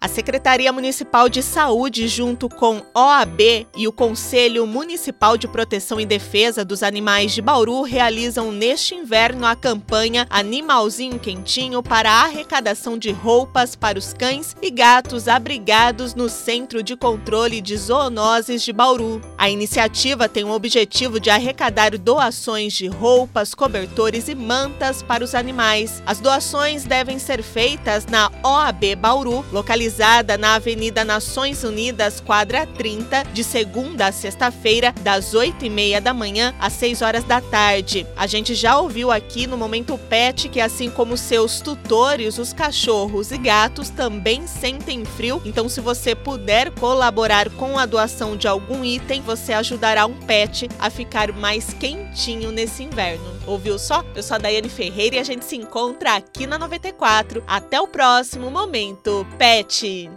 A Secretaria Municipal de Saúde, junto com OAB e o Conselho Municipal de Proteção e Defesa dos Animais de Bauru, realizam neste inverno a campanha Animalzinho Quentinho para a arrecadação de roupas para os cães e gatos abrigados no Centro de Controle de Zoonoses de Bauru. A iniciativa tem o objetivo de arrecadar doações de roupas, cobertores e mantas para os animais. As doações devem ser feitas na OAB Bauru, localizada localizada na Avenida Nações Unidas, quadra 30, de segunda a sexta-feira, das 8 e meia da manhã às 6 horas da tarde. A gente já ouviu aqui no Momento Pet que, assim como seus tutores, os cachorros e gatos também sentem frio. Então, se você puder colaborar com a doação de algum item, você ajudará um pet a ficar mais quentinho nesse inverno. Ouviu só? Eu sou a Daiane Ferreira e a gente se encontra aqui na 94. Até o próximo Momento Pet! machine.